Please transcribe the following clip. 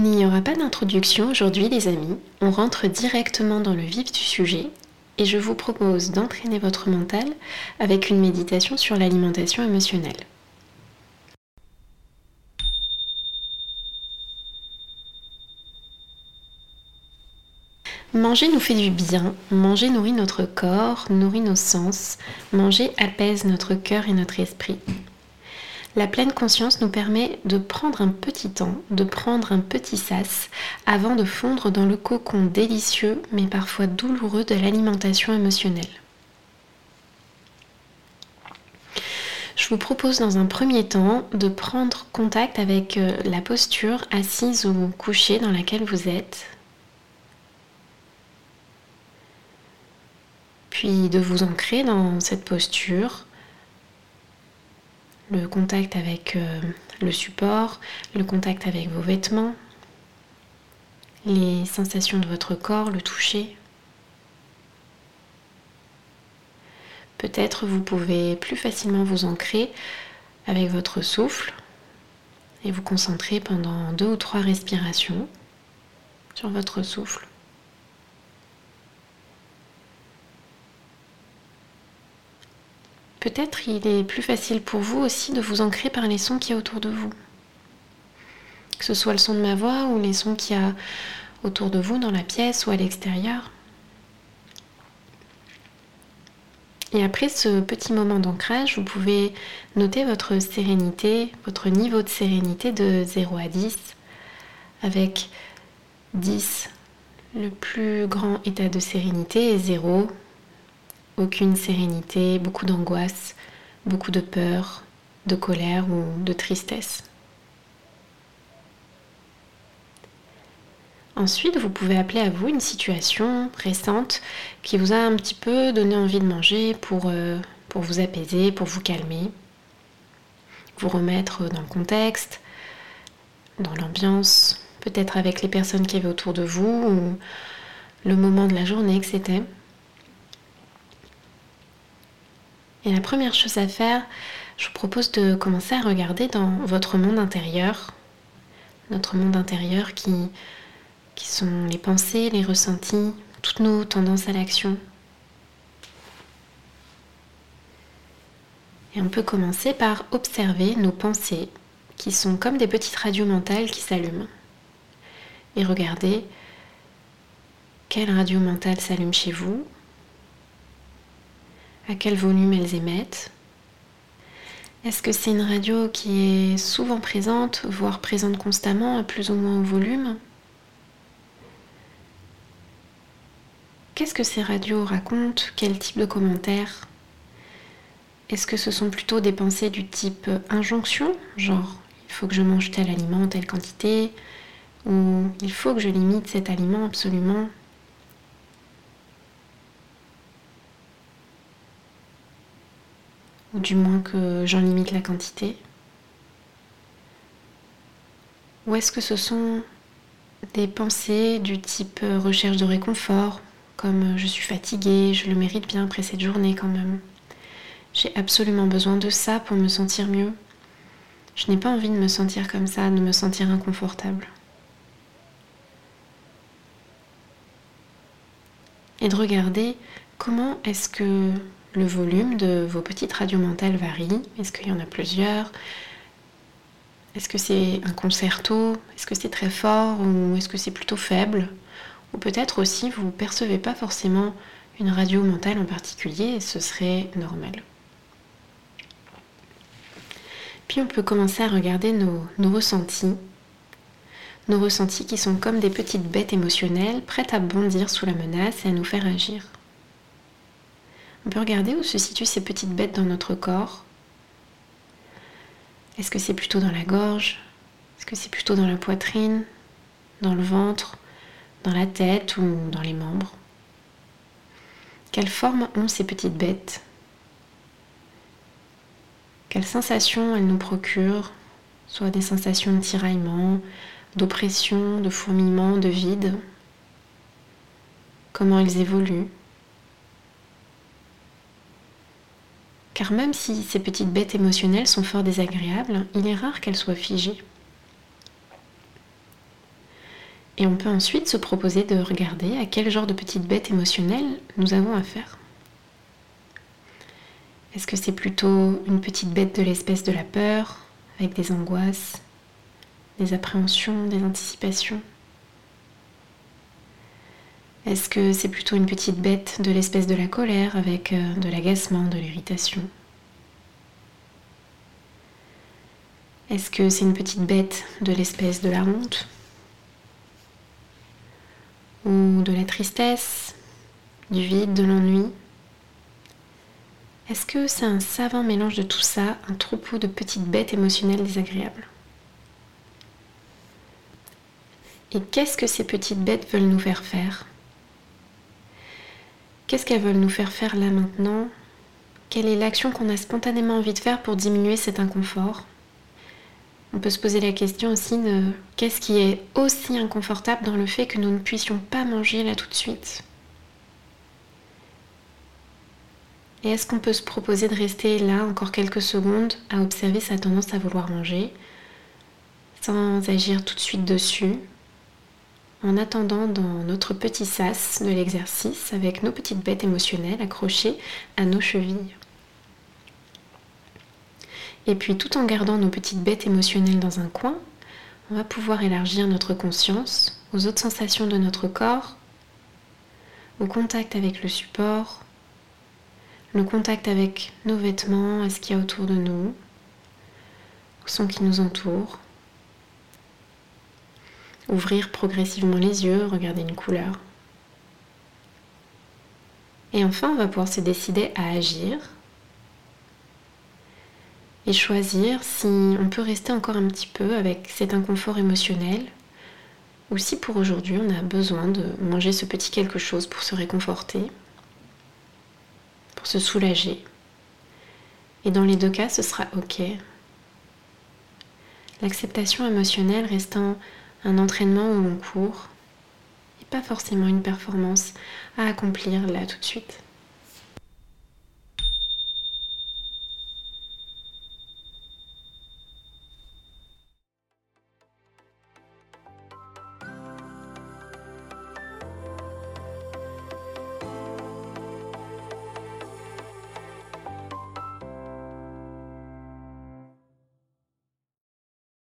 Il n'y aura pas d'introduction aujourd'hui les amis, on rentre directement dans le vif du sujet et je vous propose d'entraîner votre mental avec une méditation sur l'alimentation émotionnelle. Manger nous fait du bien, manger nourrit notre corps, nourrit nos sens, manger apaise notre cœur et notre esprit. La pleine conscience nous permet de prendre un petit temps, de prendre un petit sas avant de fondre dans le cocon délicieux mais parfois douloureux de l'alimentation émotionnelle. Je vous propose dans un premier temps de prendre contact avec euh, la posture assise ou couchée dans laquelle vous êtes. Puis de vous ancrer dans cette posture le contact avec euh, le support, le contact avec vos vêtements, les sensations de votre corps, le toucher. Peut-être vous pouvez plus facilement vous ancrer avec votre souffle et vous concentrer pendant deux ou trois respirations sur votre souffle. Peut-être il est plus facile pour vous aussi de vous ancrer par les sons qu'il y a autour de vous. Que ce soit le son de ma voix ou les sons qu'il y a autour de vous dans la pièce ou à l'extérieur. Et après ce petit moment d'ancrage, vous pouvez noter votre sérénité, votre niveau de sérénité de 0 à 10, avec 10 le plus grand état de sérénité et 0 aucune sérénité, beaucoup d'angoisse, beaucoup de peur, de colère ou de tristesse. Ensuite, vous pouvez appeler à vous une situation récente qui vous a un petit peu donné envie de manger pour, euh, vous apaiser, pour vous calmer, vous remettre dans le contexte, dans l'ambiance, peut-être avec les personnes qui avaient autour de vous ou le moment de la journée que c'était. Et la première chose à faire, je vous propose de commencer à regarder dans votre monde intérieur, notre monde intérieur qui, qui sont les pensées, les ressentis, toutes nos tendances à l'action. Et on peut commencer par observer nos pensées qui sont comme des petites radios mentales qui s'allument. Et regarder quelle radio mentale s'allume chez vous, à quel volume elles émettent. Est-ce que c'est une radio qui est souvent présente, voire présente constamment, à plus ou moins volume? Qu'est-ce que ces radios racontent? Quel type de commentaires? Est-ce que ce sont plutôt des pensées du type injonction, genre il faut que je mange tel aliment, telle quantité, ou il faut que je limite cet aliment absolument ou du moins que j'en limite la quantité Ou est-ce que ce sont des pensées du type recherche de réconfort, comme je suis fatiguée, je le mérite bien après cette journée quand même. J'ai absolument besoin de ça pour me sentir mieux. Je n'ai pas envie de me sentir comme ça, de me sentir inconfortable. Et de regarder comment est-ce que le volume de vos petites radios mentales varie. Est-ce qu'il y en a plusieurs? Est-ce que c'est un concerto? Est-ce que c'est très fort ou est-ce que c'est plutôt faible? Ou peut-être aussi vous ne percevez pas forcément une radio mentale en particulier et ce serait normal. Puis on peut commencer à regarder nos, nos ressentis. Nos ressentis qui sont comme des petites bêtes émotionnelles prêtes à bondir sous la menace et à nous faire agir. On peut regarder où se situent ces petites bêtes dans notre corps? Est-ce que c'est plutôt dans la gorge? Est-ce que c'est plutôt dans la poitrine? Dans le ventre? Dans la tête ou dans les membres? Quelle forme ont ces petites bêtes? Quelles sensations elles nous procurent? Soit des sensations de tiraillement, d'oppression, de fourmillement, de vide? Comment elles évoluent? Même si ces petites bêtes émotionnelles sont fort désagréables, il est rare qu'elles soient figées. Et on peut ensuite se proposer de regarder à quel genre de petite bête émotionnelle nous avons affaire. Est-ce que c'est plutôt une petite bête de l'espèce de la peur, avec des angoisses, des appréhensions, des anticipations? Est-ce que c'est plutôt une petite bête de l'espèce de la colère, avec euh, de l'agacement, de l'irritation? Est-ce que c'est une petite bête de l'espèce de la honte Ou de la tristesse, du vide, de l'ennui est-ce que c'est un savant mélange de tout ça, un troupeau de petites bêtes émotionnelles désagréables Et qu'est-ce que ces petites bêtes veulent nous faire faire Qu'est-ce qu'elles veulent nous faire faire là maintenant Quelle est l'action qu'on a spontanément envie de faire pour diminuer cet inconfort On peut se poser la question aussi de qu'est-ce qui est aussi inconfortable dans le fait que nous ne puissions pas manger là tout de suite? Et est-ce qu'on peut se proposer de rester là encore quelques secondes à observer sa tendance à vouloir manger sans agir tout de suite dessus en attendant dans notre petit sas de l'exercice avec nos petites bêtes émotionnelles accrochées à nos chevilles? Et puis tout en gardant nos petites bêtes émotionnelles dans un coin, on va pouvoir élargir notre conscience aux autres sensations de notre corps, au contact avec le support, le contact avec nos vêtements, à ce qu'il y a autour de nous, au son qui nous entoure. Ouvrir progressivement les yeux, regarder une couleur. Et enfin, on va pouvoir se décider à agir et choisir si on peut rester encore un petit peu avec cet inconfort émotionnel ou si pour aujourd'hui on a besoin de manger ce petit quelque chose pour se réconforter pour se soulager. Et dans les deux cas, ce sera OK. L'acceptation émotionnelle restant un entraînement au long cours et pas forcément une performance à accomplir là tout de suite.